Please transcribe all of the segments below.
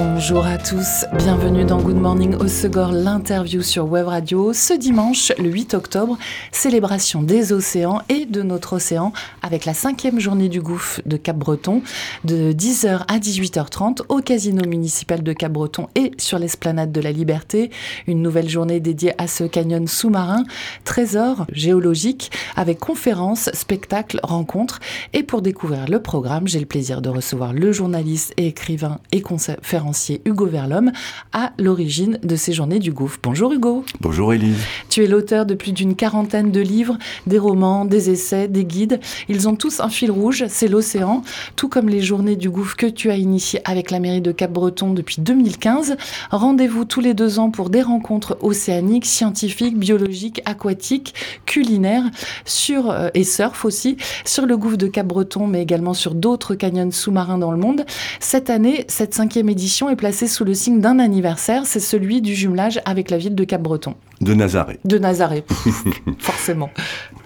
Bonjour à tous, bienvenue dans Good Morning au Segor, l'interview sur Web Radio. Ce dimanche, le 8 octobre, célébration des océans et de notre océan avec la cinquième journée du gouffre de Cap-Breton de 10h à 18h30 au casino municipal de Cap-Breton et sur l'esplanade de la Liberté. Une nouvelle journée dédiée à ce canyon sous-marin, trésor géologique avec conférences, spectacles, rencontres. Et pour découvrir le programme, j'ai le plaisir de recevoir le journaliste et écrivain et conférencier Hugo Verlhomme à l'origine de ces journées du gouffre. Bonjour Hugo. Bonjour Élise. Tu es l'auteur de plus d'une quarantaine de livres, des romans, des essais, des guides. Ils ont tous un fil rouge, c'est l'océan, tout comme les journées du gouffre que tu as initiées avec la mairie de Cap-Breton depuis 2015. Rendez-vous tous les deux ans pour des rencontres océaniques, scientifiques, biologiques, aquatiques, culinaires, sur, euh, et surf aussi, sur le gouffre de Cap-Breton, mais également sur d'autres canyons sous-marins dans le monde. Cette année, cette cinquième édition est placée sous le signe d'un anniversaire, c'est celui du jumelage avec la ville de Cap-Breton. De Nazaré. De Nazaré, forcément.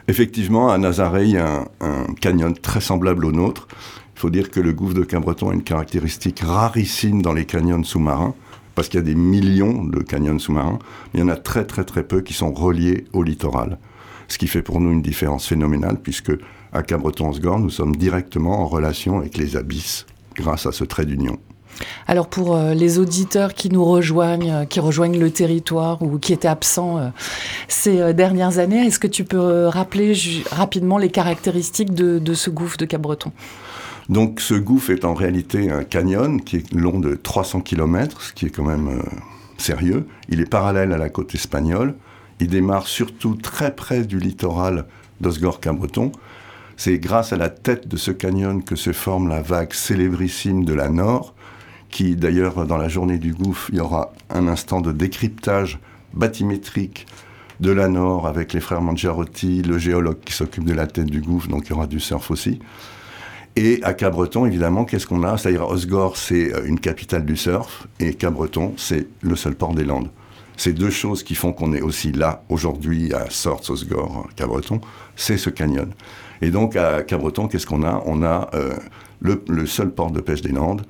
Effectivement, à Nazaré, il y a un, canyon très semblable au nôtre. Il faut dire que le gouffre de Cap-Breton a une caractéristique rarissime dans les canyons sous-marins, parce qu'il y a des millions de canyons sous-marins, mais il y en a très très très peu qui sont reliés au littoral. Ce qui fait pour nous une différence phénoménale, puisque à Cabreton-Sgore, nous sommes directement en relation avec les abysses grâce à ce trait d'union. Alors pour euh, les auditeurs qui nous rejoignent, euh, qui rejoignent le territoire ou qui étaient absents euh, ces dernières années, est-ce que tu peux rappeler rapidement les caractéristiques de, ce gouffre de Cap-Breton? Donc ce gouffre est en réalité un canyon qui est long de 300 km, ce qui est quand même sérieux. Il est parallèle à la côte espagnole. Il démarre surtout très près du littoral d'Osgore-Cabreton. C'est grâce à la tête de ce canyon que se forme la vague célébrissime de la Nord, qui d'ailleurs dans la journée du gouffre, il y aura un instant de décryptage bathymétrique de la Nord avec les frères Mangiarotti, le géologue qui s'occupe de la tête du gouffre, donc il y aura du surf aussi. Et à Cabreton, évidemment, qu'est-ce qu'on a? C'est-à-dire Osgore, c'est euh, une capitale du surf, et Cabreton, c'est le seul port des Landes. C'est deux choses qui font qu'on est aussi là aujourd'hui à Sorts, Osgore, Cabreton, c'est ce canyon. Et donc à Cabreton, qu'est-ce qu'on a? On a euh, le seul port de pêche des Landes,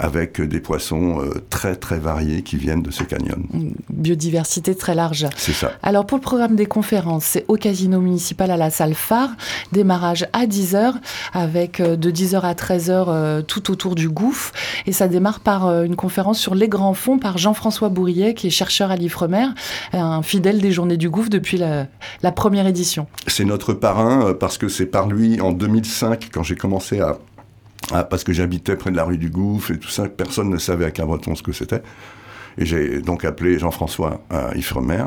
avec des poissons euh, très très variés qui viennent de ce canyon. biodiversité très large. C'est ça. Alors pour le programme des conférences, c'est au casino municipal à la salle phare, démarrage à 10h avec euh, de 10h à 13h euh, tout autour du gouffre et ça démarre par une conférence sur les grands fonds par Jean-François Bourrier qui est chercheur à l'Ifremer, un fidèle des journées du gouffre depuis la, la première édition. C'est notre parrain parce que c'est par lui en 2005 quand j'ai commencé à ah, parce que j'habitais près de la rue du Gouffre et tout ça, personne ne savait à Cabreton ce que c'était. Et j'ai donc appelé Jean-François à Ifremer.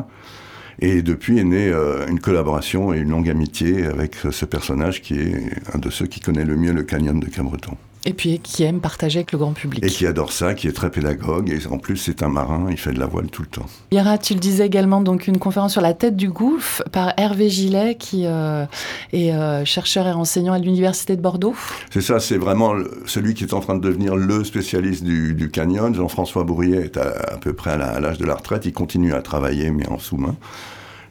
Et depuis est née euh, une collaboration et une longue amitié avec ce personnage qui est un de ceux qui connaît le mieux le canyon de Cabreton. Et puis qui aime partager avec le grand public. Et qui adore ça, qui est très pédagogue. Et en plus, c'est un marin, il fait de la voile tout le temps. Yara, tu le disais également, donc une conférence sur la tête du gouffre par Hervé Gillet, qui euh, est euh, chercheur et enseignant à l'Université de Bordeaux. C'est ça, c'est vraiment celui qui est en train de devenir le spécialiste du, canyon. Jean-François Bourrier est à, peu près à l'âge de la retraite. Il continue à travailler, mais en sous-main.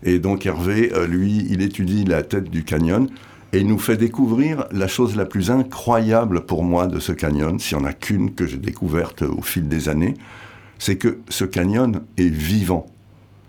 Et donc Hervé, euh, lui, il étudie la tête du canyon et il nous fait découvrir la chose la plus incroyable pour moi de ce canyon, s'il n'y en a qu'une que j'ai découverte au fil des années, c'est que ce canyon est vivant.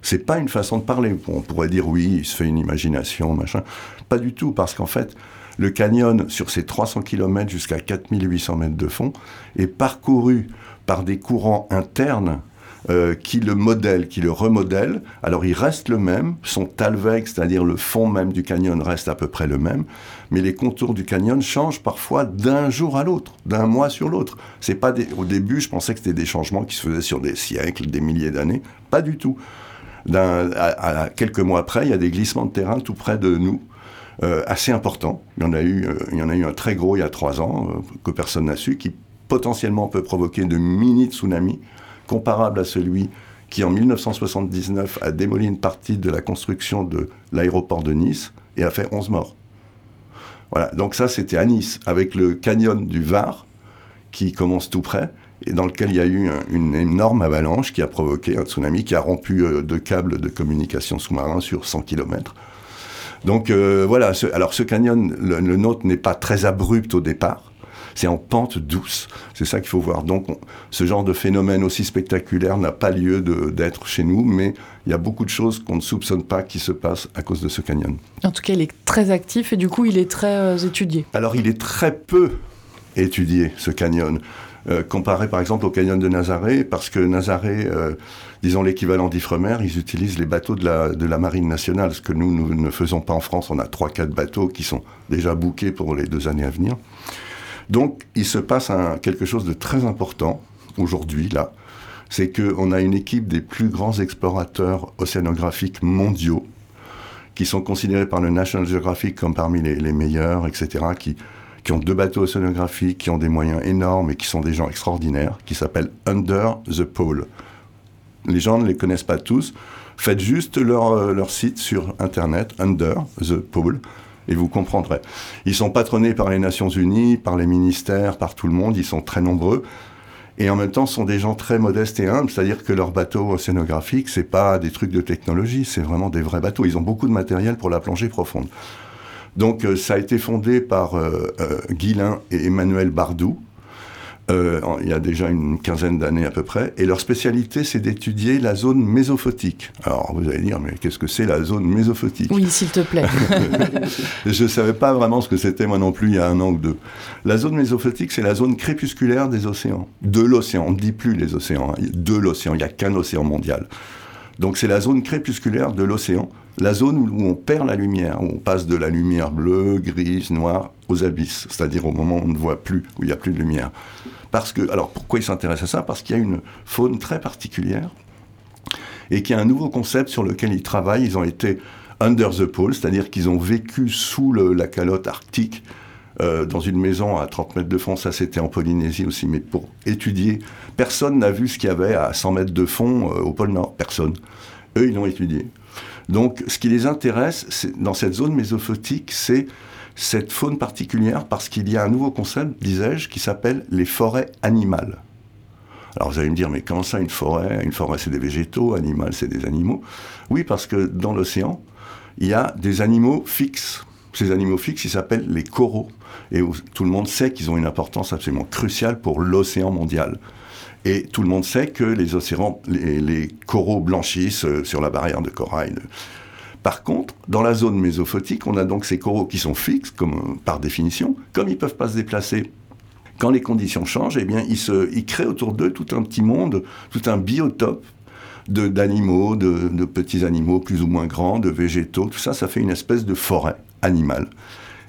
C'est pas une façon de parler. On pourrait dire oui, il se fait une imagination, machin. Pas du tout, parce qu'en fait, le canyon, sur ses 300 km jusqu'à 4800 mètres de fond, est parcouru par des courants internes euh, qui le modèle, qui le remodèle. Alors il reste le même, son talweg, c'est-à-dire le fond même du canyon, reste à peu près le même, mais les contours du canyon changent parfois d'un jour à l'autre, d'un mois sur l'autre. C'est pas au début, je pensais que c'était des changements qui se faisaient sur des siècles, des milliers d'années, pas du tout. À, quelques mois après, il y a des glissements de terrain tout près de nous. Euh, assez importants. Il y, en a eu, euh, il y en a eu un très gros il y a trois ans, que personne n'a su, qui potentiellement peut provoquer de mini-tsunamis comparable à celui qui en 1979 a démoli une partie de la construction de l'aéroport de Nice et a fait 11 morts. Voilà, donc ça c'était à Nice, avec le canyon du Var qui commence tout près, et dans lequel il y a eu une énorme avalanche qui a provoqué un tsunami qui a rompu deux câbles de communication sous-marin sur 100 km. Donc voilà, alors ce canyon, le nôtre n'est pas très abrupt au départ, c'est en pente douce. C'est ça qu'il faut voir. Donc, ce genre de phénomène aussi spectaculaire n'a pas lieu d'être chez nous, mais il y a beaucoup de choses qu'on ne soupçonne pas qui se passent à cause de ce canyon. En tout cas, il est très actif et du coup, il est très euh, étudié. Alors, il est très peu étudié, ce canyon. Euh, comparé par exemple au canyon de Nazaré, parce que Nazaré, euh, disons l'équivalent d'Ifremer, ils utilisent les bateaux de la, de la marine nationale, ce que nous, nous ne faisons pas en France. On a 3-4 bateaux qui sont déjà bouqués pour les deux années à venir. Donc, il se passe quelque chose de très important aujourd'hui, là. C'est qu'on a une équipe des plus grands explorateurs océanographiques mondiaux, qui sont considérés par le National Geographic comme parmi les, meilleurs, etc., qui, ont deux bateaux océanographiques, qui ont des moyens énormes et qui sont des gens extraordinaires, qui s'appellent Under the Pole. Les gens ne les connaissent pas tous. Faites juste leur, euh, leur site sur Internet, Under the Pole et vous comprendrez. Ils sont patronnés par les Nations Unies, par les ministères, par tout le monde, ils sont très nombreux. Et en même temps, sont des gens très modestes et humbles, c'est-à-dire que leurs bateaux océanographiques, c'est pas des trucs de technologie, c'est vraiment des vrais bateaux. Ils ont beaucoup de matériel pour la plongée profonde. Donc, euh, ça a été fondé par euh, euh et Emmanuel Bardou, euh, il y a déjà une quinzaine d'années à peu près, et leur spécialité, c'est d'étudier la zone mésophotique. Alors, vous allez dire, mais qu'est-ce que c'est la zone mésophotique? Oui, s'il te plaît. Je ne savais pas vraiment ce que c'était, moi non plus, il y a un an ou deux. La zone mésophotique, c'est la zone crépusculaire des océans. De l'océan, on ne dit plus les océans, hein. de l'océan, il n'y a qu'un océan mondial. Donc c'est la zone crépusculaire de l'océan, la zone où on perd la lumière, où on passe de la lumière bleue, grise, noire aux abysses, c'est-à-dire au moment où on ne voit plus, où il n'y a plus de lumière. Parce que, alors pourquoi ils s'intéressent à ça? Parce qu'il y a une faune très particulière et qu'il y a un nouveau concept sur lequel ils travaillent. Ils ont été under the pole, c'est-à-dire qu'ils ont vécu sous la calotte arctique euh, dans une maison à 30 mètres de fond. Ça, c'était en Polynésie aussi, mais pour étudier. Personne n'a vu ce qu'il y avait à 100 mètres de fond euh, au pôle Nord. Personne. Eux, ils l'ont étudié. Donc, ce qui les intéresse dans cette zone mésophotique, c'est cette faune particulière parce qu'il y a un nouveau concept, disais-je, qui s'appelle les forêts animales. Alors vous allez me dire, mais comment ça une forêt? Une forêt c'est des végétaux, animal c'est des animaux. Oui, parce que dans l'océan, il y a des animaux fixes. Ces animaux fixes, ils s'appellent les coraux. Et tout le monde sait qu'ils ont une importance absolument cruciale pour l'océan mondial. Et tout le monde sait que les océans, les, les coraux blanchissent euh, sur la barrière de corail. Par contre, dans la zone mésophotique, on a donc ces coraux qui sont fixes, comme, par définition, comme ils ne peuvent pas se déplacer. Quand les conditions changent, eh bien, ils, créent autour d'eux tout un petit monde, tout un biotope d'animaux, de, petits animaux plus ou moins grands, de végétaux, tout ça, ça fait une espèce de forêt animale.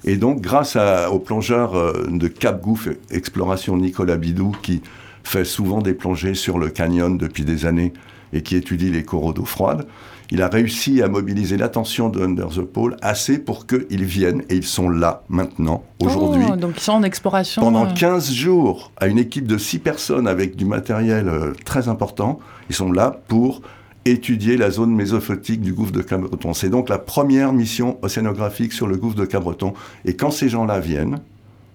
Et donc, grâce au plongeur euh, de Cap Gouffre Exploration Nicolas Bidou, qui fait souvent des plongées sur le canyon depuis des années et qui étudie les coraux d'eau froide, il a réussi à mobiliser l'attention de Under the Pole assez pour qu'ils viennent, et ils sont là maintenant, aujourd'hui. Oh, donc ils sont en exploration. Pendant 15 euh. jours, à une équipe de 6 personnes avec du matériel euh, très important, ils sont là pour étudier la zone mésophotique du gouffre de Cabreton. C'est donc la première mission océanographique sur le gouffre de Cabreton. Et quand ces gens-là viennent,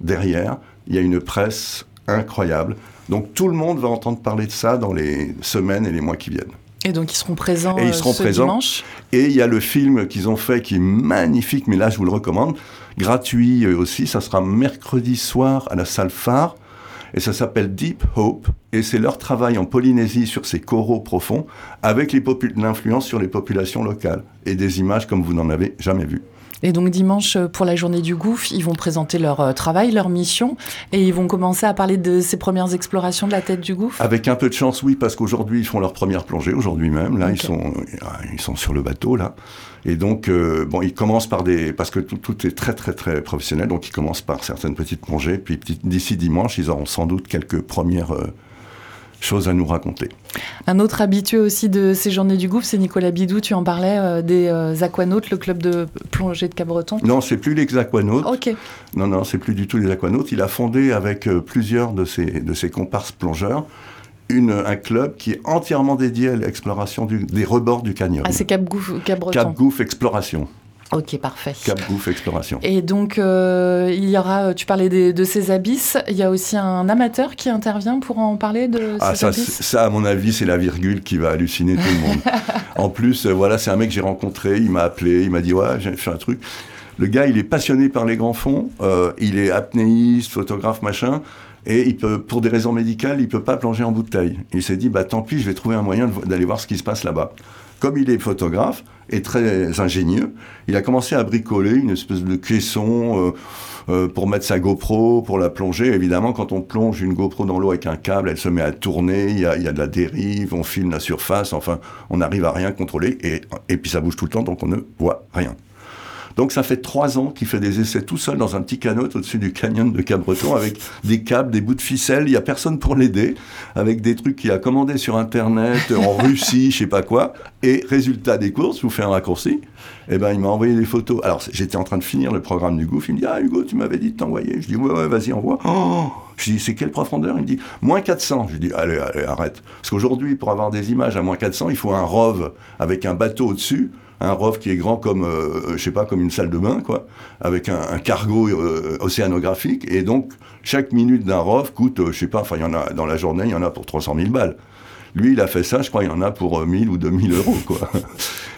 derrière, il y a une presse incroyable. Donc tout le monde va entendre parler de ça dans les semaines et les mois qui viennent. Et donc ils seront présents et ils seront ce présents. dimanche. Et il y a le film qu'ils ont fait qui est magnifique, mais là je vous le recommande, gratuit aussi. Ça sera mercredi soir à la salle phare. Et ça s'appelle Deep Hope. Et c'est leur travail en Polynésie sur ces coraux profonds avec l'influence sur les populations locales. Et des images comme vous n'en avez jamais vues. Et donc dimanche, euh, pour la journée du gouffre, ils vont présenter leur euh, travail, leur mission, et ils vont commencer à parler de ces premières explorations de la tête du gouffre Avec un peu de chance, oui, parce qu'aujourd'hui, ils font leur première plongée, aujourd'hui même. Là, ils, sont, euh, ils sont sur le bateau, là. Et donc, bon, ils commencent par des... Parce que tout, tout, est très, très, très professionnel, donc ils commencent par certaines petites plongées, puis d'ici dimanche, ils auront sans doute quelques premières choses à nous raconter. Un autre habitué aussi de ces journées du gouffre, c'est Nicolas Bidou, tu en parlais, euh, des euh, Aquanautes, le club de plongée de Cabreton. Non, c'est plus les Aquanautes. Ok. Non, non, c'est plus du tout les Aquanautes. Il a fondé avec euh, plusieurs de ses, de ses comparses plongeurs une, un club qui est entièrement dédié à l'exploration des rebords du canyon. Ah, c'est Cap Gouffre, Cabreton. Cap Gouffre Exploration. Ok, parfait. Cap Gouffre Exploration. Et donc, euh, il y aura, tu parlais de ces abysses, il y a aussi un amateur qui intervient pour en parler de ah, ces ça, abysses ça, à mon avis, c'est la virgule qui va halluciner tout le monde. en plus, euh, voilà, c'est un mec que j'ai rencontré, il m'a appelé, il m'a dit, ouais, j'ai fait un truc. Le gars, il est passionné par les grands fonds, euh, il est apnéiste, photographe, machin. Et il peut, pour des raisons médicales, il peut pas plonger en bouteille. Il s'est dit, bah tant pis, je vais trouver un moyen d'aller voir ce qui se passe là-bas. Comme il est photographe et très ingénieux, il a commencé à bricoler une espèce de caisson euh, euh, pour mettre sa GoPro, pour la plonger. Évidemment, quand on plonge une GoPro dans l'eau avec un câble, elle se met à tourner, il y a, de la dérive, on filme la surface, enfin, on n'arrive à rien contrôler. Et, et puis ça bouge tout le temps, donc on ne voit rien. Donc ça fait trois ans qu'il fait des essais tout seul dans un petit canot au-dessus du canyon de Cabreton avec des câbles, des bouts de ficelle. Il n'y a personne pour l'aider, avec des trucs qu'il a commandés sur Internet, en Russie, je sais pas quoi. Et résultat des courses, je vous fais un raccourci, eh ben, il m'a envoyé des photos. Alors j'étais en train de finir le programme du Gouffre. Il me dit Ah Hugo, tu m'avais dit de t'envoyer. Je dis Ouais, ouais, vas-y, envoie. Oh je dis C'est quelle profondeur? Il me dit Moins 400. Je dis Allez, allez, arrête. Parce qu'aujourd'hui, pour avoir des images à moins 400, il faut un ROV avec un bateau au-dessus un ROV qui est grand comme, euh, je sais pas, comme une salle de bain, quoi, avec un, cargo euh, océanographique. Et donc, chaque minute d'un ROV coûte, euh, je sais pas, enfin, y en a, dans la journée, il y en a pour 300 000 balles. Lui, il a fait ça, je crois, il y en a pour 1000 ou 2000 euros, quoi.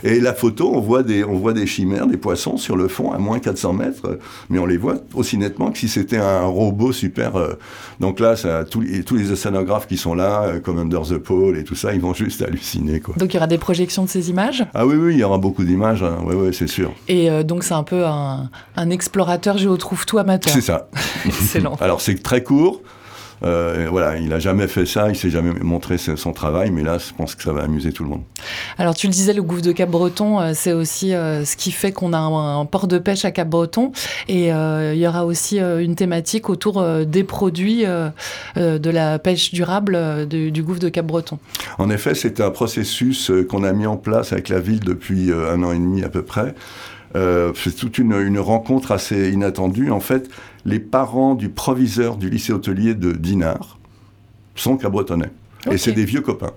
Et la photo, on voit, des, on voit des chimères, des poissons sur le fond à moins 400 mètres, mais on les voit aussi nettement que si c'était un robot super. Euh, donc là, ça, tous, les, tous les océanographes qui sont là, euh, comme Under the Pole et tout ça, ils vont juste halluciner. Quoi. Donc il y aura des projections de ces images? Ah oui, oui, il y aura beaucoup d'images, hein. oui, oui, c'est sûr. Et euh, donc c'est un peu un, un explorateur géotrouve-tout amateur. C'est ça. Excellent. Alors c'est très court. Euh, voilà, il n'a jamais fait ça, il s'est jamais montré son travail, mais là, je pense que ça va amuser tout le monde. Alors, tu le disais, le gouffre de Cap-Breton, euh, c'est aussi euh, ce qui fait qu'on a un, port de pêche à Cap-Breton, et il y aura aussi une thématique autour des produits de la pêche durable du gouffre de Cap-Breton. En effet, c'est un processus qu'on a mis en place avec la ville depuis un an et demi à peu près. c'est toute une, une, rencontre assez inattendue. En fait, les parents du proviseur du lycée hôtelier de Dinard sont cabretonnais. Et c'est des vieux copains.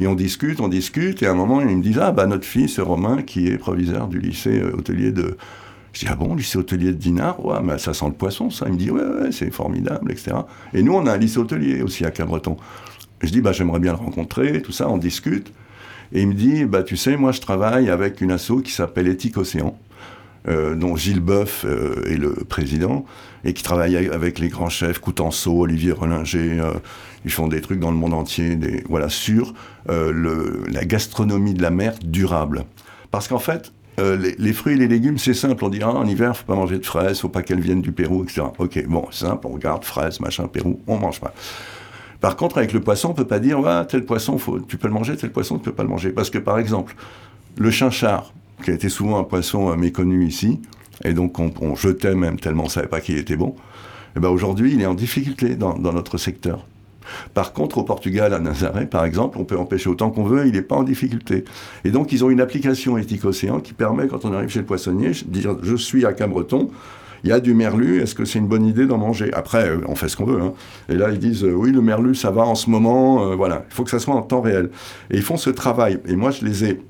Et on discute, on discute, et à un moment, ils me disent Ah, bah, notre fils, Romain, qui est proviseur du lycée euh, hôtelier de. Je dis Ah bon, lycée hôtelier de Dinard? Ouais, mais ça sent le poisson, ça. Il me dit Ouais, ouais, c'est formidable, etc. Et nous, on a un lycée hôtelier aussi à Cabreton. Je dis Bah, j'aimerais bien le rencontrer, tout ça, on discute. Et il me dit Bah, tu sais, moi, je travaille avec une asso qui s'appelle Éthique Océan. Euh, dont Gilles Boeuf euh, est le président, et qui travaille avec les grands chefs, Coutenceau, Olivier Relinger, euh, ils font des trucs dans le monde entier, des, voilà, sur le, la gastronomie de la mer durable. Parce qu'en fait, les, les, fruits et les légumes, c'est simple. On dit, ah, en hiver, faut pas manger de fraises, faut pas qu'elles viennent du Pérou, etc. Ok, bon, simple, on regarde fraises, machin, Pérou, on mange pas. Par contre, avec le poisson, on peut pas dire, ouais, tel poisson, faut, tu peux le manger, tel poisson, tu peux pas le manger. Parce que, par exemple, le chinchard, qui a été souvent un poisson euh, méconnu ici, et donc on, jetait même tellement on ne savait pas qu'il était bon, et eh ben aujourd'hui il est en difficulté dans, notre secteur. Par contre, au Portugal, à Nazaré, par exemple, on peut empêcher autant qu'on veut, il n'est pas en difficulté. Et donc, ils ont une application éthique océan qui permet, quand on arrive chez le poissonnier, dire Je suis à Cabreton, il y a du merlu, est-ce que c'est une bonne idée d'en manger? Après, euh, on fait ce qu'on veut. Hein. Et là, ils disent Oui, le merlu, ça va en ce moment, euh, voilà. Il faut que ça soit en temps réel. Et ils font ce travail. Et moi, je les ai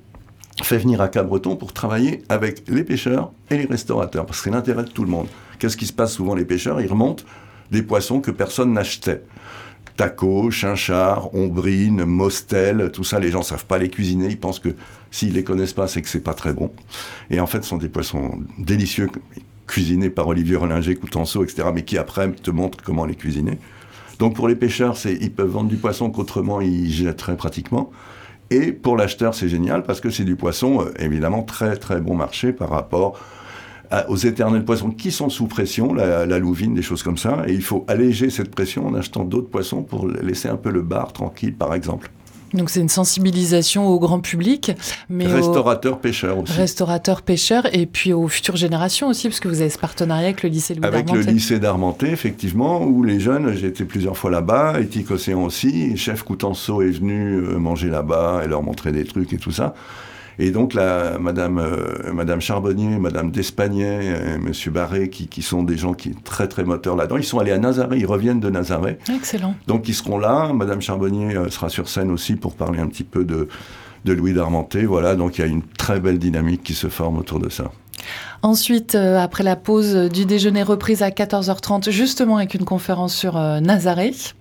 fait venir à Cabreton pour travailler avec les pêcheurs et les restaurateurs, parce que c'est l'intérêt de tout le monde. Qu'est-ce qui se passe souvent Les pêcheurs, ils remontent des poissons que personne n'achetait. Taco, chinchard, ombrine, mostel, tout ça, les gens savent pas les cuisiner, ils pensent que s'ils les connaissent pas, c'est que c'est pas très bon. Et en fait, ce sont des poissons délicieux, cuisinés par Olivier Rollinger, Coutenceau, etc., mais qui après te montrent comment les cuisiner. Donc pour les pêcheurs, ils peuvent vendre du poisson qu'autrement ils jetteraient pratiquement. Et pour l'acheteur, c'est génial parce que c'est du poisson, euh, évidemment, très très bon marché par rapport aux éternels poissons qui sont sous pression, la, la, louvine, des choses comme ça. Et il faut alléger cette pression en achetant d'autres poissons pour laisser un peu le bar tranquille, par exemple. Donc c'est une sensibilisation au grand public, mais restaurateurs pêcheurs aussi. Restaurateurs pêcheurs et puis aux futures générations aussi, parce que vous avez ce partenariat avec le lycée Louis Avec le lycée d'Armenté, effectivement, où les jeunes, j'ai été plusieurs fois là-bas, Éthique Océan aussi, chef Coutenceau est venu euh, manger là-bas et leur montrer des trucs et tout ça. Et donc, la, Madame, euh, Madame Charbonnier, Madame Despagnet, Monsieur Barré, qui, qui, sont des gens qui sont très, très moteurs là-dedans, ils sont allés à Nazaré, ils reviennent de Nazaré. Excellent. Donc, ils seront là. Madame Charbonnier euh, sera sur scène aussi pour parler un petit peu de, de Louis d'Armenté. Voilà, donc il y a une très belle dynamique qui se forme autour de ça. Ensuite, euh, après la pause du déjeuner reprise à 14h30, justement avec une conférence sur euh, Nazareth.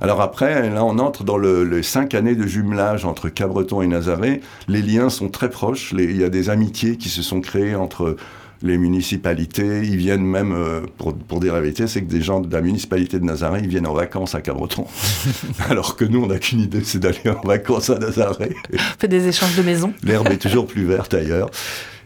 Alors après, là, on entre dans le, les cinq années de jumelage entre Cabreton et Nazaré. Les liens sont très proches. il y a des amitiés qui se sont créées entre les municipalités, ils viennent même, euh, pour, pour dire la vérité, c'est que des gens de la municipalité de Nazaré, ils viennent en vacances à Cabreton. Alors que nous, on n'a qu'une idée, c'est d'aller en vacances à Nazaré. On fait des échanges de maisons. L'herbe est toujours plus verte ailleurs.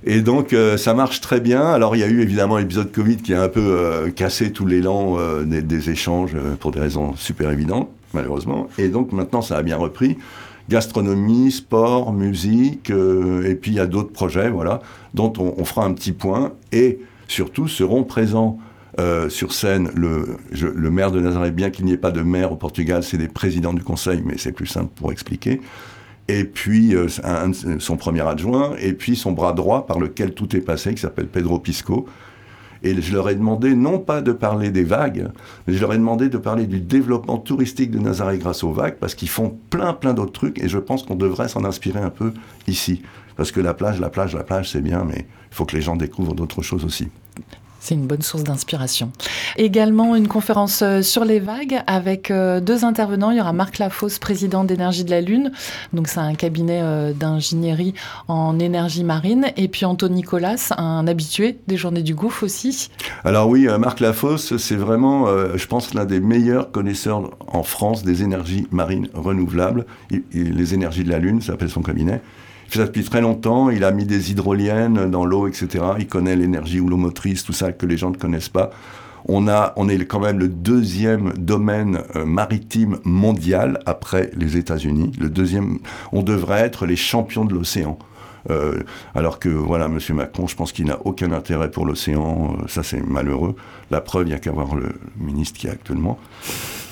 Et donc, euh, ça marche très bien. Alors, il y a eu évidemment l'épisode Covid qui a un peu euh, cassé tout l'élan euh, des, échanges pour des raisons super évidentes, malheureusement. Et donc, maintenant, ça a bien repris. Gastronomie, sport, musique, et puis il y a d'autres projets, voilà, dont on, fera un petit point. Et surtout, seront présents sur scène le, le maire de Nazareth, bien qu'il n'y ait pas de maire au Portugal, c'est des présidents du conseil, mais c'est plus simple pour expliquer et puis euh, son premier adjoint, et puis son bras droit par lequel tout est passé, qui s'appelle Pedro Pisco. Et je leur ai demandé non pas de parler des vagues, mais je leur ai demandé de parler du développement touristique de Nazaré grâce aux vagues, parce qu'ils font plein plein d'autres trucs, et je pense qu'on devrait s'en inspirer un peu ici. Parce que la plage, la plage, la plage, c'est bien, mais il faut que les gens découvrent d'autres choses aussi. C'est une bonne source d'inspiration. Également une conférence euh, sur les vagues avec euh, deux intervenants. Il y aura Marc Lafosse, président d'Énergie de la Lune. Donc c'est un cabinet euh, d'ingénierie en énergie marine. Et puis Anthony Nicolas, un habitué des Journées du Gouffre aussi. Alors oui, Marc Lafosse, c'est vraiment, je pense, l'un des meilleurs connaisseurs en France des énergies marines renouvelables. les énergies de la Lune, ça s'appelle son cabinet ça depuis très longtemps. Il a mis des hydroliennes dans l'eau, etc. Il connaît l'énergie houlomotrice, tout ça que les gens ne connaissent pas. On, a, on est quand même le deuxième domaine euh, maritime mondial après les États-Unis. Le deuxième, on devrait être les champions de l'océan. Euh, alors que, voilà, M. Macron, je pense qu'il n'a aucun intérêt pour l'océan. Euh, ça, c'est malheureux. La preuve, il n'y a qu'à voir le ministre qui est actuellement.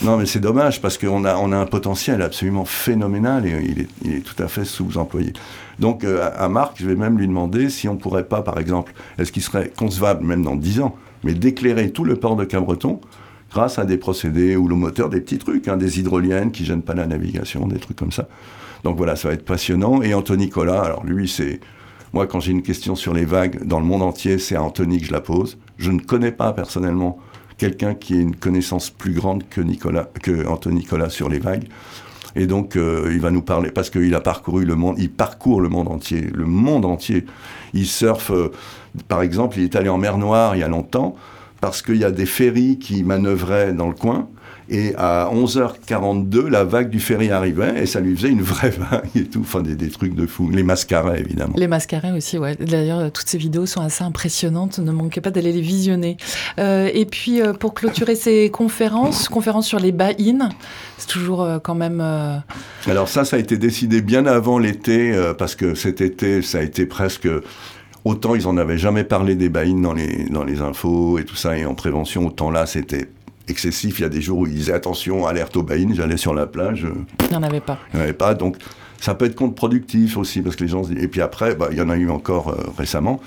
Non, mais c'est dommage parce qu'on a, on a un potentiel absolument phénoménal et il est, tout à fait sous-employé. Donc, euh, à Marc, je vais même lui demander si on pourrait pas, par exemple, est-ce qu'il serait concevable, même dans 10 ans, mais d'éclairer tout le port de Cabreton grâce à des procédés ou le moteur, des petits trucs, hein, des hydroliennes qui gênent pas la navigation, des trucs comme ça. Donc voilà, ça va être passionnant. Et Anthony Collat, alors lui, c'est. Moi, quand j'ai une question sur les vagues dans le monde entier, c'est à Anthony que je la pose. Je ne connais pas personnellement quelqu'un qui ait une connaissance plus grande que, Nicolas, que Anthony Nicolas sur les vagues. Et donc, euh, il va nous parler, parce qu'il a parcouru le monde, il parcourt le monde entier, le monde entier. Il surfe, euh, par exemple, il est allé en mer Noire il y a longtemps, parce qu'il y a des ferries qui manœuvraient dans le coin, et à 11h42, la vague du ferry arrivait et ça lui faisait une vraie vague et tout. Enfin, des, trucs de fou. Les mascarets, évidemment. Les mascarets aussi, ouais. D'ailleurs, toutes ces vidéos sont assez impressionnantes. Ne manquez pas d'aller les visionner. Euh, et puis, euh, pour clôturer ces conférences, conférences sur les buy-in, c'est toujours euh, quand même. Alors, ça, ça a été décidé bien avant l'été, parce que cet été, ça a été presque. Autant ils en avaient jamais parlé des buy-in dans les, dans les infos et tout ça, et en prévention, autant là, c'était excessif. Il y a des jours où ils disaient attention, alerte au bain, j'allais sur la plage. Il n'y en avait pas. Il n'y en avait pas. Donc ça peut être contre-productif aussi, parce que les gens Et puis après, bah, il y en a eu encore euh, récemment.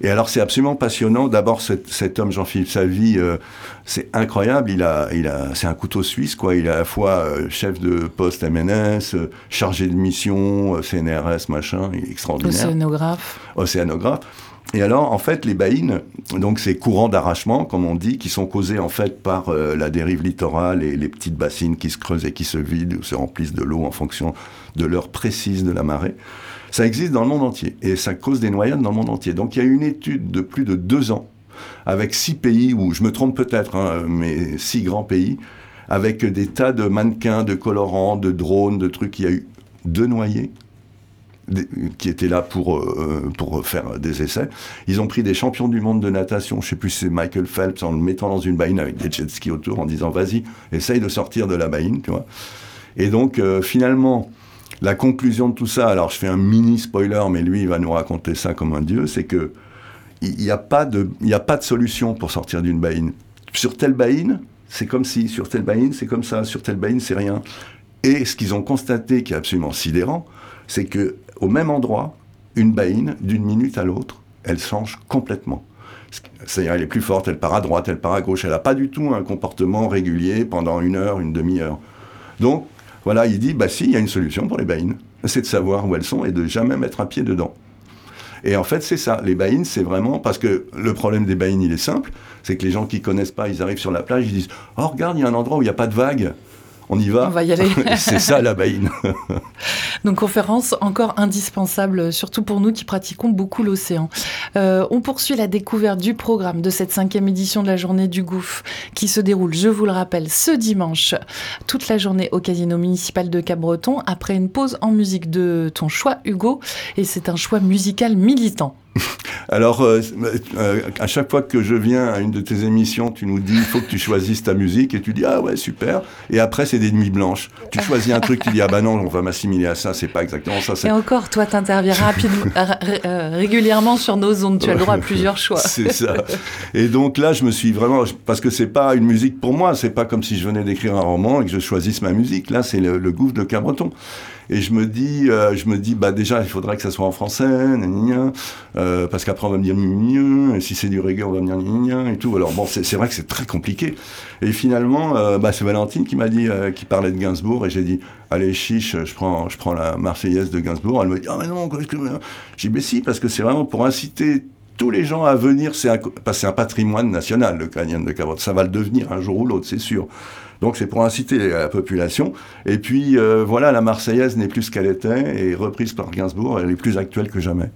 Et alors c'est absolument passionnant. D'abord cet, homme Jean-Philippe Savy, euh, c'est incroyable. Il a, il a, c'est un couteau suisse quoi. Il est à la fois euh, chef de poste MNS, chargé de mission, CNRS machin, il est extraordinaire. Océanographe. Océanographe. Et alors, en fait, les baïnes, donc ces courants d'arrachement, comme on dit, qui sont causés en fait par euh, la dérive littorale et les petites bassines qui se creusent et qui se vident ou se remplissent de l'eau en fonction de l'heure précise de la marée, ça existe dans le monde entier et ça cause des noyades dans le monde entier. Donc il y a une étude de plus de deux ans avec six pays, ou je me trompe peut-être, hein, mais six grands pays, avec des tas de mannequins, de colorants, de drones, de trucs. Il y a eu deux noyés qui étaient là pour, euh, pour faire des essais. Ils ont pris des champions du monde de natation, je sais plus si c'est Michael Phelps, en le mettant dans une baïne avec des jet skis autour, en disant vas-y, essaye de sortir de la baïne, tu vois. Et donc, euh, finalement, la conclusion de tout ça, alors je fais un mini spoiler, mais lui, il va nous raconter ça comme un dieu, c'est que il n'y a, a pas de solution pour sortir d'une baïne. Sur telle baïne, c'est comme si, sur telle baïne, c'est comme ça, sur telle baïne, c'est rien. Et ce qu'ils ont constaté, qui est absolument sidérant, c'est que au même endroit, une baïne, d'une minute à l'autre, elle change complètement. C'est-à-dire, elle est plus forte, elle part à droite, elle part à gauche, elle n'a pas du tout un comportement régulier pendant une heure, une demi-heure. Donc, voilà, il dit, bah si, il y a une solution pour les baïnes, c'est de savoir où elles sont et de jamais mettre un pied dedans. Et en fait, c'est ça. Les baïnes, c'est vraiment parce que le problème des baïnes, il est simple. C'est que les gens qui connaissent pas, ils arrivent sur la plage, ils disent Oh, regarde, il y a un endroit où il n'y a pas de vagues on y va. On va y aller. c'est ça la baïne. Donc conférence encore indispensable, surtout pour nous qui pratiquons beaucoup l'océan. Euh, on poursuit la découverte du programme de cette cinquième édition de la journée du Gouffre qui se déroule, je vous le rappelle, ce dimanche, toute la journée au Casino municipal de Cap-Breton, après une pause en musique de ton choix, Hugo. Et c'est un choix musical militant. Alors, euh, euh, à chaque fois que je viens à une de tes émissions, tu nous dis il faut que tu choisisses ta musique et tu dis ah ouais super. Et après c'est des nuits blanches. Tu choisis un truc, tu dis ah bah non on va m'assimiler à ça, c'est pas exactement ça. Et encore, toi t'interviens rapidement, euh, régulièrement sur nos ondes. Tu as le droit à plusieurs choix. c'est ça. Et donc là je me suis vraiment parce que c'est pas une musique pour moi, c'est pas comme si je venais d'écrire un roman et que je choisisse ma musique. Là c'est le, le gouffre de Cabreton. Et je me dis, euh, je me dis, bah déjà, il faudrait que ça soit en français, euh, parce qu'après on va me dire et si c'est du reggae, on va me dire et tout. Alors bon, c'est vrai que c'est très compliqué. Et finalement, euh, bah, c'est Valentine qui m'a dit, qui parlait de Gainsbourg, et j'ai dit, allez chiche, je prends, je prends la Marseillaise de Gainsbourg. Elle me dit, ah mais non, j'ai dit, mais si, parce que c'est vraiment pour inciter tous les gens à venir, c'est un, un patrimoine national, le canyon de Cavotte. Ça va le devenir un jour ou l'autre, c'est sûr. Donc c'est pour inciter la population. Et puis euh, voilà, la Marseillaise n'est plus ce qu'elle était et reprise par Gainsbourg, elle est plus actuelle que jamais.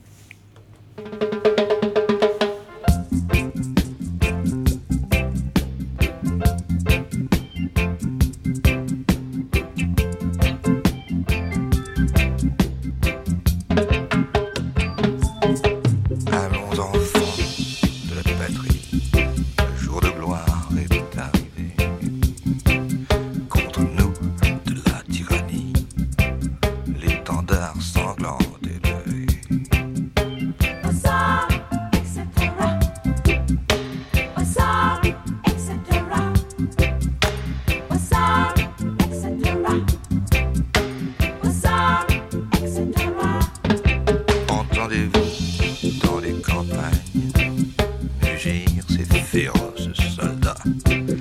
fiel, sus soldados.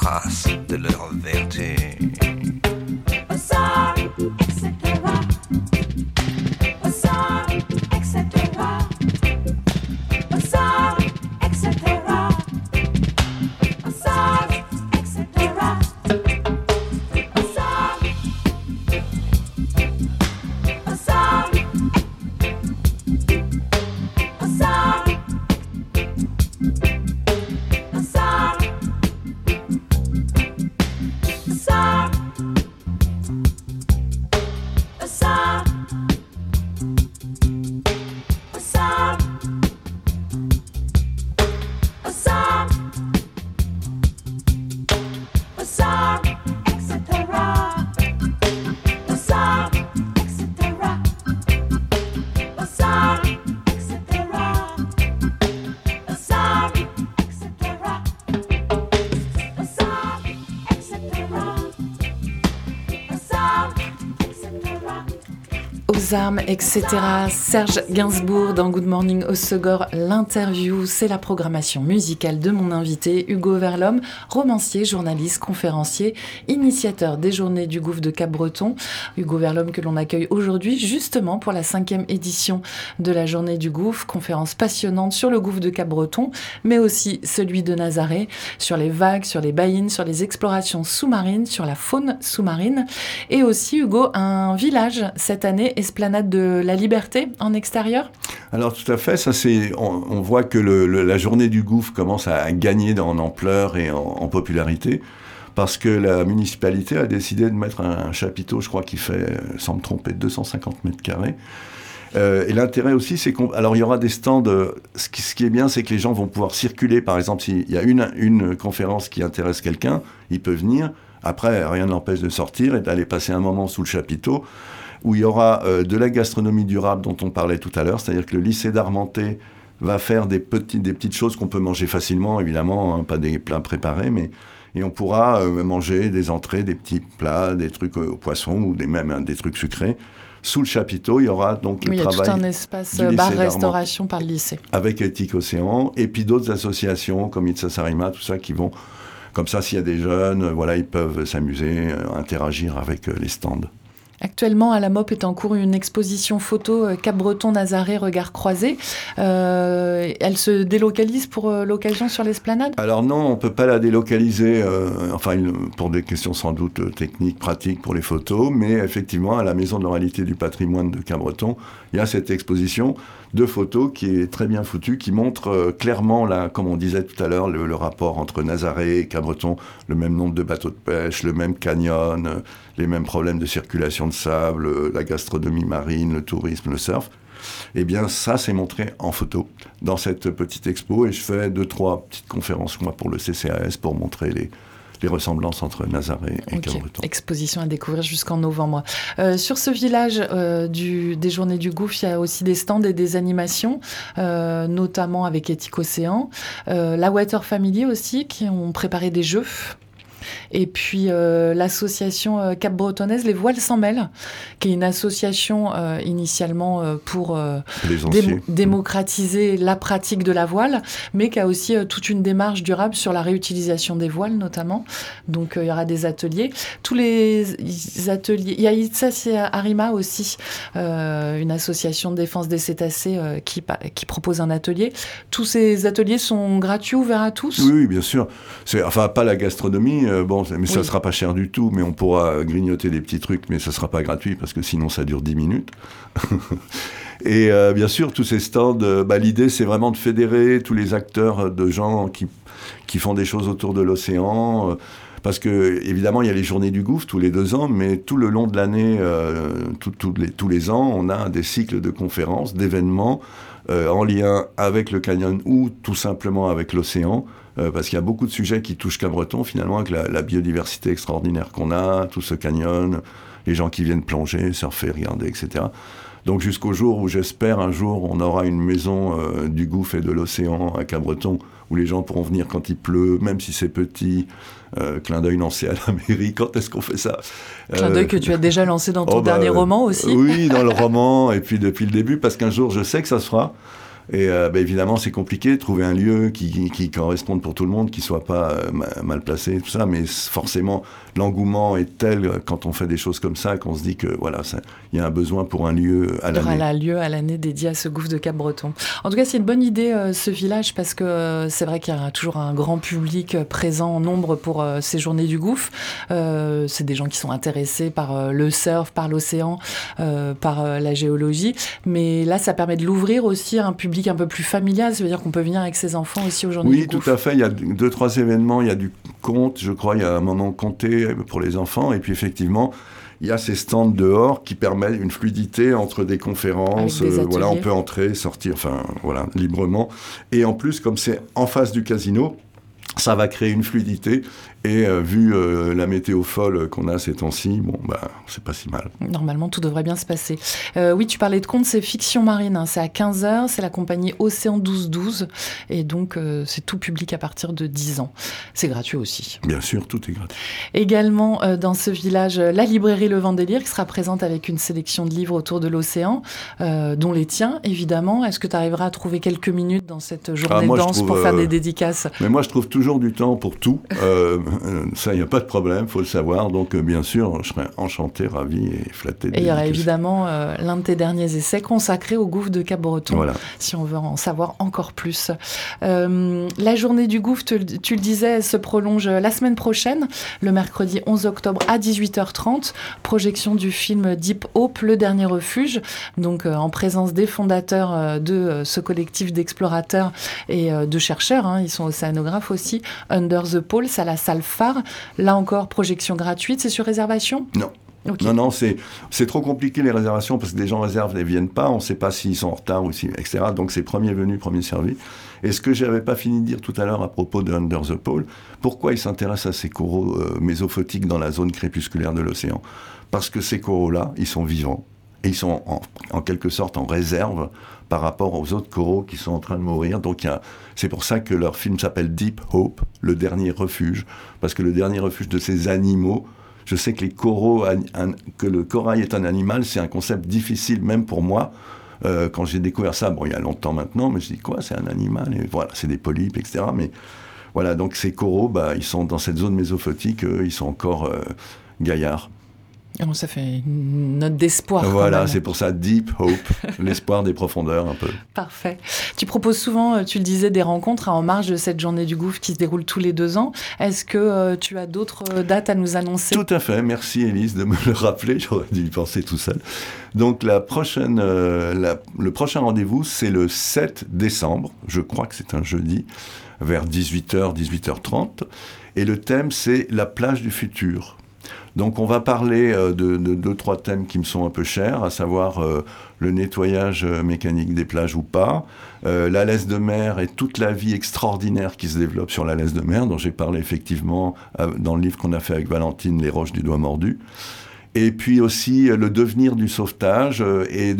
trace de leur vertu. Etc. Serge Gainsbourg dans Good Morning au l'interview, c'est la programmation musicale de mon invité Hugo Verlhomme, romancier, journaliste, conférencier, initiateur des Journées du Gouffre de Cap-Breton. Hugo Verlhomme que l'on accueille aujourd'hui justement pour la cinquième édition de la Journée du Gouffre, conférence passionnante sur le Gouffre de Cap-Breton, mais aussi celui de Nazaré, sur les vagues, sur les baïnes, sur les explorations sous-marines, sur la faune sous-marine, et aussi Hugo, un village cette année l'esplanade de la Liberté en extérieur? Alors tout à fait, ça c'est, on, voit que la journée du gouffre commence à gagner en ampleur et en, popularité parce que la municipalité a décidé de mettre un, chapiteau, je crois qu'il fait, sans me tromper, 250 mètres carrés. Euh, et l'intérêt aussi, c'est qu'on. Il y aura des stands. Euh, ce, qui, ce, qui, est bien, c'est que les gens vont pouvoir circuler. Par exemple, s'il y a une, une conférence qui intéresse quelqu'un, il peut venir. Après, rien ne l'empêche de sortir et d'aller passer un moment sous le chapiteau où il y aura euh, de la gastronomie durable dont on parlait tout à l'heure, c'est-à-dire que le lycée d'Armenté va faire des, petits, des petites choses qu'on peut manger facilement, évidemment, hein, pas des plats préparés, mais et on pourra euh, manger des entrées, des petits plats, des trucs au poisson ou des, même hein, des trucs sucrés. Sous le chapiteau, il y aura donc le travail. Il y a tout un espace bar-restauration par le lycée. Avec Éthique Océan, et puis d'autres associations comme Itsa Sarima, tout ça, qui vont comme ça, s'il y a des jeunes, voilà, ils peuvent s'amuser, euh, interagir avec euh, les stands. Actuellement, à la MOP est en cours une exposition photo euh, Cap-Breton Nazaré Regard croisé. elle se délocalise pour l'occasion sur l'esplanade? Alors non, on ne peut pas la délocaliser, enfin pour des questions sans doute techniques, pratiques pour les photos, mais effectivement à la Maison de l'oralité du patrimoine de Cap-Breton, il y a cette exposition de photos qui est très bien foutue, qui montre euh, clairement, comme on disait tout à l'heure, le, rapport entre Nazaré et Cabreton, le même nombre de bateaux de pêche, le même canyon, euh, les mêmes problèmes de circulation de sable, euh, la gastronomie marine, le tourisme, le surf. Eh bien, ça, c'est montré en photo dans cette petite expo et je fais deux, trois petites conférences, moi, pour le CCAS pour montrer les, les ressemblances entre Nazaré et okay. Exposition à découvrir jusqu'en novembre. Euh, sur ce village euh, du, des Journées du Gouffre, il y a aussi des stands et des animations, euh, notamment avec Éthique Océan. la Water Family aussi, qui ont préparé des jeux et puis euh, l'association euh, Cap-Bretonnaise Les Voiles sans mêle, qui est une association euh, initialement pour démocratiser la pratique de la voile, mais qui a aussi toute une démarche durable sur la réutilisation des voiles notamment. Donc il y aura des ateliers. Tous les ateliers, il y a Itsasi Arima aussi, une association de défense des cétacés qui, qui propose un atelier. Tous ces ateliers sont gratuits, ouverts à tous? Oui, oui bien sûr. Enfin, pas la gastronomie, bon, mais ça ne sera pas cher du tout, mais on pourra grignoter des petits trucs, mais ça ne sera pas gratuit parce que sinon ça dure 10 minutes. Et euh, bien sûr, tous ces stands, euh, bah, l'idée c'est vraiment de fédérer tous les acteurs de gens qui, qui font des choses autour de l'océan. Euh, parce que évidemment, il y a les journées du gouffre tous les deux ans, mais tout le long de l'année, les, tous les ans, on a des cycles de conférences, d'événements en lien avec le canyon ou tout simplement avec l'océan, euh, parce qu'il y a beaucoup de sujets qui touchent Cabreton, finalement, avec la, biodiversité extraordinaire qu'on a, tout ce canyon, les gens qui viennent plonger, surfer, regarder, etc. Donc jusqu'au jour où j'espère un jour on aura une maison euh, du gouffre et de l'océan à Cabreton où les gens pourront venir quand il pleut, même si c'est petit. Euh, clin d'œil lancé à la mairie, quand est-ce qu'on fait ça Clin d'œil que tu as déjà lancé dans ton oh, bah, dernier roman aussi. Oui, dans le roman, et puis depuis le début, parce qu'un jour je sais que ça se fera. Et euh, bah, évidemment, c'est compliqué de trouver un lieu qui, qui, corresponde pour tout le monde, qui soit pas euh, mal placé, tout ça. Mais forcément, l'engouement est tel euh, quand on fait des choses comme ça qu'on se dit que voilà, il y a un besoin pour un lieu à l'année. Il y aura un lieu à l'année dédié à ce gouffre de Cap-Breton. En tout cas, c'est une bonne idée ce village parce que c'est vrai qu'il y a toujours un grand public présent en nombre pour ces journées du gouffre. c'est des gens qui sont intéressés par le surf, par l'océan, par la géologie. Mais là, ça permet de l'ouvrir aussi à un public un peu plus familial, ça veut dire qu'on peut venir avec ses enfants aussi aujourd'hui Oui, tout à fait. Il y a deux, trois événements. Il y a du conte, je crois. Il y a un moment compté pour les enfants. Et puis effectivement, il y a ces stands dehors qui permettent une fluidité entre des conférences. Euh, voilà, on peut entrer, sortir, enfin voilà, librement. Et en plus, comme c'est en face du casino, ça va créer une fluidité et euh, vu euh, la météo folle qu'on a ces temps-ci, bon, bah, c'est pas si mal. Normalement, tout devrait bien se passer. Euh, oui, tu parlais de compte, c'est Fiction Marine. Hein, c'est à 15h, c'est la compagnie Océan 1212. Et donc, c'est tout public à partir de 10 ans. C'est gratuit aussi. Bien sûr, tout est gratuit. Également, dans ce village, la librairie Le Vendélire qui sera présente avec une sélection de livres autour de l'océan, dont les tiens, évidemment. Est-ce que tu arriveras à trouver quelques minutes dans cette journée ah, dense pour faire des dédicaces? Mais moi, je trouve toujours du temps pour tout. Ça, il n'y a pas de problème, faut le savoir. Donc, bien sûr, je serais enchanté, ravi et flatté. Et il y aura évidemment l'un de tes derniers essais consacré au gouffre de Cap-Breton, voilà. si on veut en savoir encore plus. la journée du gouffre, tu, tu, le disais, se prolonge la semaine prochaine, le mercredi 11 octobre à 18h30. Projection du film Deep Hope, Le Dernier Refuge, donc en présence des fondateurs de ce collectif d'explorateurs et de chercheurs. Hein, ils sont océanographes aussi. Under the Pole, à la salle phare. Là encore, projection gratuite. C'est sur réservation? Non. Non, non, c'est, c'est trop compliqué les réservations parce que des gens réservent et viennent pas. On ne sait pas s'ils sont en retard ou si, etc. Donc c'est premier venu, premier servi. Et ce que j'avais pas fini de dire tout à l'heure à propos de Under the Pole, pourquoi ils s'intéressent à ces coraux euh, mésophotiques dans la zone crépusculaire de l'océan? Parce que ces coraux-là, ils sont vivants et ils sont en, en quelque sorte en réserve par rapport aux autres coraux qui sont en train de mourir. Donc c'est pour ça que leur film s'appelle Deep Hope, le dernier refuge, parce que le dernier refuge de ces animaux, je sais que les coraux, que le corail est un animal, c'est un concept difficile même pour moi. Euh, quand j'ai découvert ça, bon, il y a longtemps maintenant, mais je dis quoi, c'est un animal, et voilà, c'est des polypes, etc. Mais voilà, donc ces coraux, bah, ils sont dans cette zone mésophotique, ils sont encore euh, gaillards. Oh, ça fait une note d'espoir. Voilà, c'est pour ça Deep Hope, l'espoir des profondeurs un peu. Parfait. Tu proposes souvent, euh, tu le disais, des rencontres hein, en marge de cette journée du gouffre qui se déroule tous les deux ans. Est-ce que euh, tu as d'autres euh, dates à nous annoncer? Tout à fait. Merci Elise de me le rappeler. J'aurais dû y penser tout seul. Donc la prochaine, le prochain rendez-vous, c'est le 7 décembre. Je crois que c'est un jeudi, vers 18h, 18h30. Et le thème, c'est la plage du futur. Donc on va parler euh, de, deux, trois thèmes qui me sont un peu chers, à savoir euh, le nettoyage euh, mécanique des plages ou pas, la laisse de mer et toute la vie extraordinaire qui se développe sur la laisse de mer, dont j'ai parlé effectivement dans le livre qu'on a fait avec Valentine, Les roches du doigt mordu. Et puis aussi le devenir du sauvetage et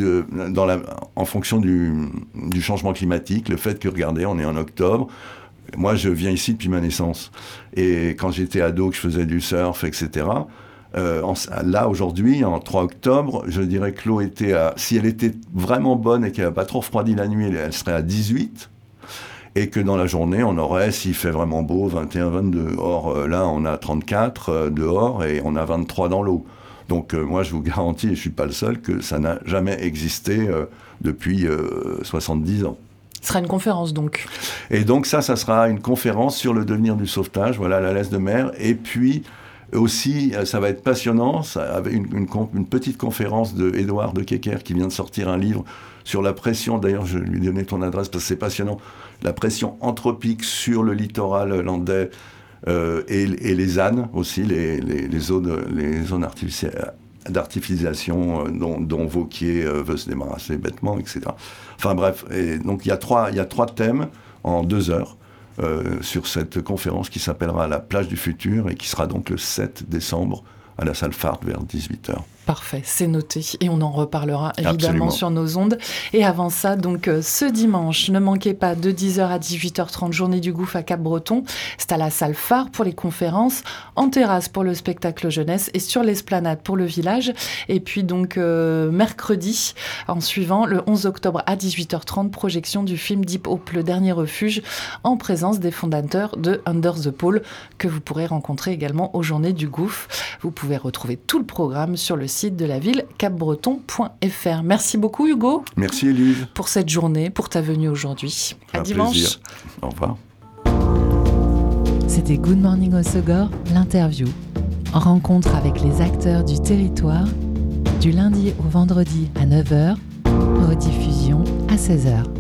en fonction du, du changement climatique, le fait que, regardez, on est en octobre, moi, je viens ici depuis ma naissance. Et quand j'étais ado, que je faisais du surf, etc., euh, là, aujourd'hui, en 3 octobre, je dirais que l'eau était à... Si elle était vraiment bonne et qu'elle n'a pas trop refroidi la nuit, elle serait à 18. Et que dans la journée, on aurait, s'il fait vraiment beau, 21, 22. Or, euh, là, on a 34 euh, dehors et on a 23 dans l'eau. Donc, moi, je vous garantis, et je ne suis pas le seul, que ça n'a jamais existé depuis 70 ans. Ce sera une conférence donc. Et donc ça, ça sera une conférence sur le devenir du sauvetage, voilà la laisse de mer. Et puis aussi, euh, ça va être passionnant, avec une, une, petite conférence de Édouard de Kecker qui vient de sortir un livre sur la pression, d'ailleurs je lui donnais ton adresse parce que c'est passionnant, la pression anthropique sur le littoral landais euh, et, les ânes aussi, les, zones, les zones artificielles d'artificialisation euh, dont, Vauquier veut se débarrasser bêtement, etc. Enfin bref, donc il y, a trois, thèmes en deux heures euh, sur cette conférence qui s'appellera La plage du futur et qui sera donc le 7 décembre à la salle Phare vers 18h. Parfait, c'est noté. Et on en reparlera évidemment sur nos ondes. Et avant ça, donc euh, ce dimanche, ne manquez pas de 10h à 18h30, journée du gouffre à Cap-Breton. C'est à la salle phare pour les conférences, en terrasse pour le spectacle jeunesse et sur l'esplanade pour le village. Et puis donc euh, mercredi, en suivant, le 11 octobre à 18h30, projection du film Deep Hope, le dernier refuge, en présence des fondateurs de Under the Pole, que vous pourrez rencontrer également aux journées du gouffre. Vous pouvez retrouver tout le programme sur le site de la ville capbreton.fr. Merci beaucoup Hugo. Merci Elise. Pour cette journée, pour ta venue aujourd'hui. À dimanche. Au revoir. C'était Good Morning au Segor, l'interview. Rencontre avec les acteurs du territoire, du lundi au vendredi à 9h, rediffusion à 16h.